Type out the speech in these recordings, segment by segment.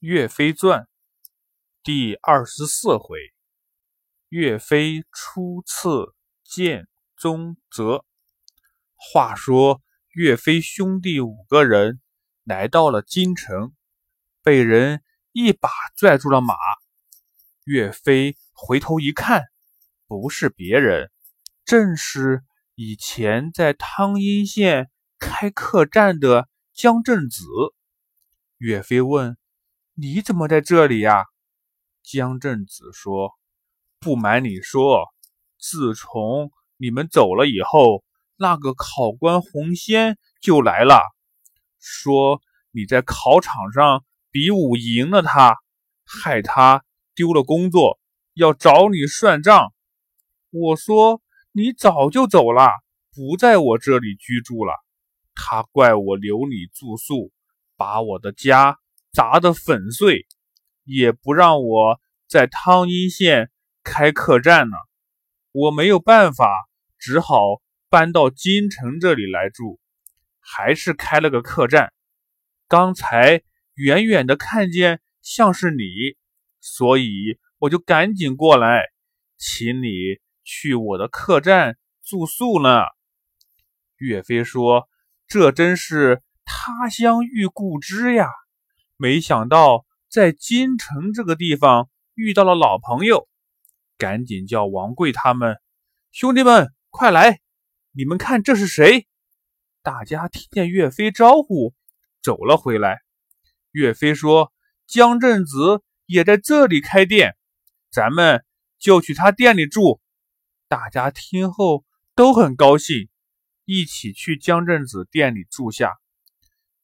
岳飞传第二十四回：岳飞初次见宗泽。话说岳飞兄弟五个人来到了京城，被人一把拽住了马。岳飞回头一看，不是别人，正是以前在汤阴县开客栈的江镇子。岳飞问。你怎么在这里呀？江镇子说：“不瞒你说，自从你们走了以后，那个考官洪仙就来了，说你在考场上比武赢了他，害他丢了工作，要找你算账。我说你早就走了，不在我这里居住了。他怪我留你住宿，把我的家。”砸得粉碎，也不让我在汤阴县开客栈呢。我没有办法，只好搬到京城这里来住，还是开了个客栈。刚才远远的看见像是你，所以我就赶紧过来，请你去我的客栈住宿呢。岳飞说：“这真是他乡遇故知呀。”没想到在京城这个地方遇到了老朋友，赶紧叫王贵他们兄弟们快来！你们看这是谁？大家听见岳飞招呼，走了回来。岳飞说：“江镇子也在这里开店，咱们就去他店里住。”大家听后都很高兴，一起去江镇子店里住下。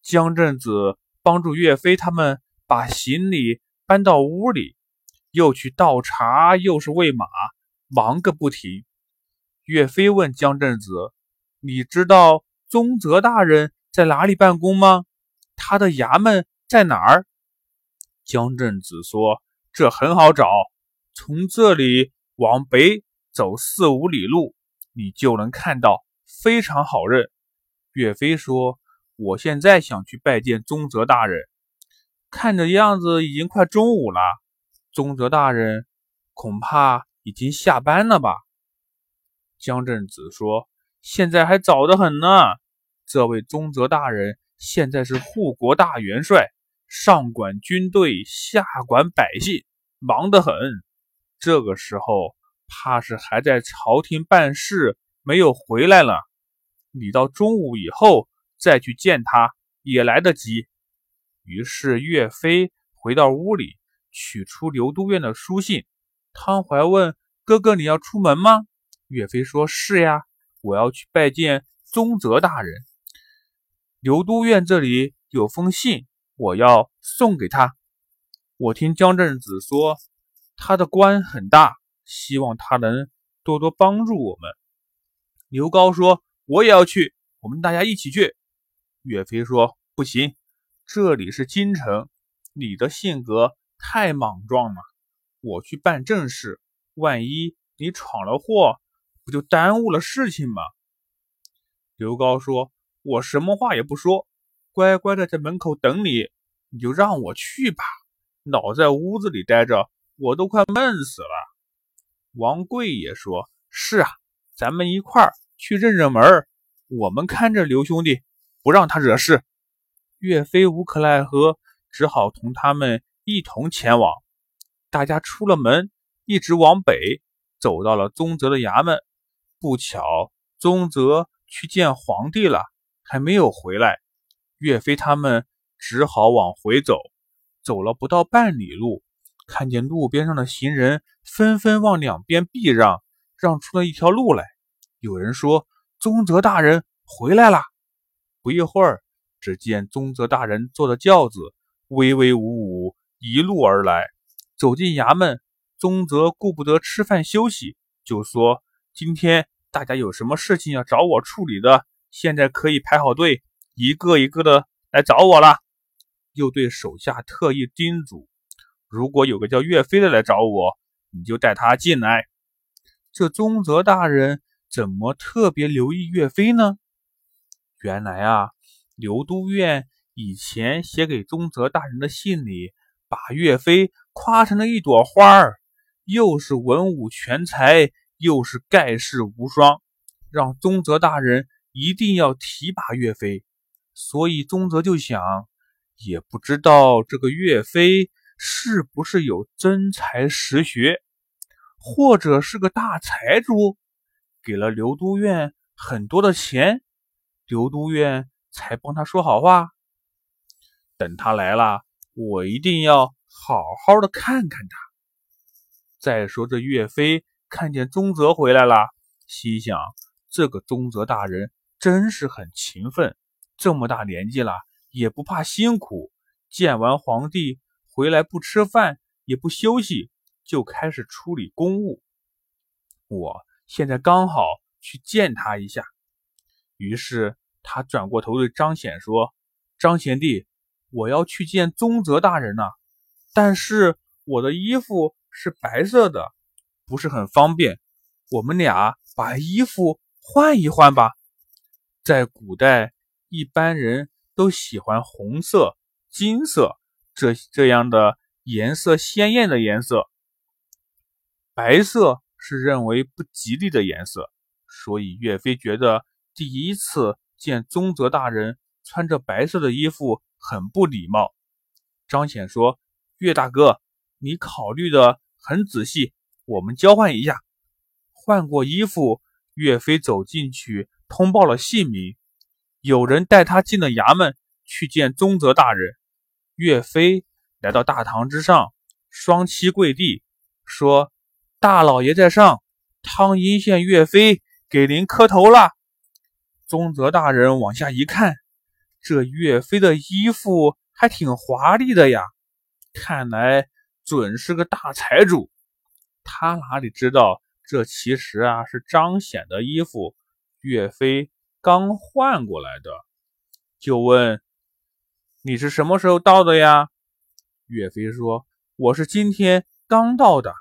江镇子。帮助岳飞他们把行李搬到屋里，又去倒茶，又是喂马，忙个不停。岳飞问江镇子：“你知道宗泽大人在哪里办公吗？他的衙门在哪儿？”江镇子说：“这很好找，从这里往北走四五里路，你就能看到，非常好认。”岳飞说。我现在想去拜见宗泽大人，看着样子已经快中午了，宗泽大人恐怕已经下班了吧？江镇子说：“现在还早得很呢。这位宗泽大人现在是护国大元帅，上管军队，下管百姓，忙得很。这个时候怕是还在朝廷办事，没有回来了。你到中午以后。”再去见他也来得及。于是岳飞回到屋里，取出刘都院的书信。汤怀问：“哥哥，你要出门吗？”岳飞说：“是呀，我要去拜见宗泽大人。刘都院这里有封信，我要送给他。我听江镇子说，他的官很大，希望他能多多帮助我们。”刘高说：“我也要去，我们大家一起去。”岳飞说：“不行，这里是京城，你的性格太莽撞了。我去办正事，万一你闯了祸，不就耽误了事情吗？”刘高说：“我什么话也不说，乖乖的在门口等你。你就让我去吧，老在屋子里待着，我都快闷死了。”王贵也说：“是啊，咱们一块儿去认认门，我们看着刘兄弟。”不让他惹事，岳飞无可奈何，只好同他们一同前往。大家出了门，一直往北，走到了宗泽的衙门。不巧，宗泽去见皇帝了，还没有回来。岳飞他们只好往回走。走了不到半里路，看见路边上的行人纷纷往两边避让，让出了一条路来。有人说：“宗泽大人回来了。”不一会儿，只见宗泽大人坐着轿子，威威武武一路而来。走进衙门，宗泽顾不得吃饭休息，就说：“今天大家有什么事情要找我处理的，现在可以排好队，一个一个的来找我了。”又对手下特意叮嘱：“如果有个叫岳飞的来找我，你就带他进来。”这宗泽大人怎么特别留意岳飞呢？原来啊，刘都院以前写给宗泽大人的信里，把岳飞夸成了一朵花儿，又是文武全才，又是盖世无双，让宗泽大人一定要提拔岳飞。所以宗泽就想，也不知道这个岳飞是不是有真才实学，或者是个大财主，给了刘都院很多的钱，刘都院才帮他说好话。等他来了，我一定要好好的看看他。再说这岳飞看见宗泽回来了，心想这个宗泽大人真是很勤奋。这么大年纪了，也不怕辛苦。见完皇帝回来，不吃饭也不休息，就开始处理公务。我现在刚好去见他一下。于是他转过头对张显说：“张贤弟，我要去见宗泽大人呐，但是我的衣服是白色的，不是很方便。我们俩把衣服换一换吧。在古代。”一般人都喜欢红色、金色这这样的颜色鲜艳的颜色，白色是认为不吉利的颜色，所以岳飞觉得第一次见宗泽大人穿着白色的衣服很不礼貌。张显说：“岳大哥，你考虑的很仔细，我们交换一下。”换过衣服，岳飞走进去通报了姓名。有人带他进了衙门，去见宗泽大人。岳飞来到大堂之上，双膝跪地，说：“大老爷在上，汤阴县岳飞给您磕头了。”宗泽大人往下一看，这岳飞的衣服还挺华丽的呀，看来准是个大财主。他哪里知道，这其实啊是张显的衣服。岳飞。刚换过来的，就问你是什么时候到的呀？岳飞说：“我是今天刚到的。”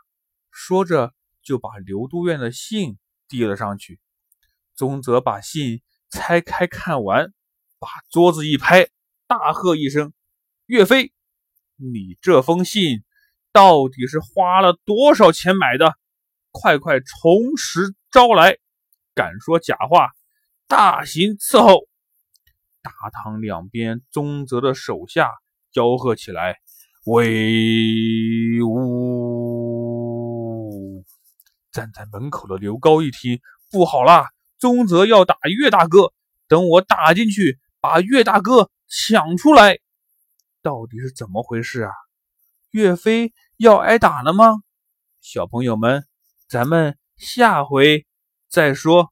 说着就把刘都院的信递了上去。宗泽把信拆开看完，把桌子一拍，大喝一声：“岳飞，你这封信到底是花了多少钱买的？快快从实招来！敢说假话！”大刑伺候！大堂两边，宗泽的手下吆喝起来：“威武！”站在门口的刘高一听，不好啦！宗泽要打岳大哥，等我打进去，把岳大哥抢出来。到底是怎么回事啊？岳飞要挨打了吗？小朋友们，咱们下回再说。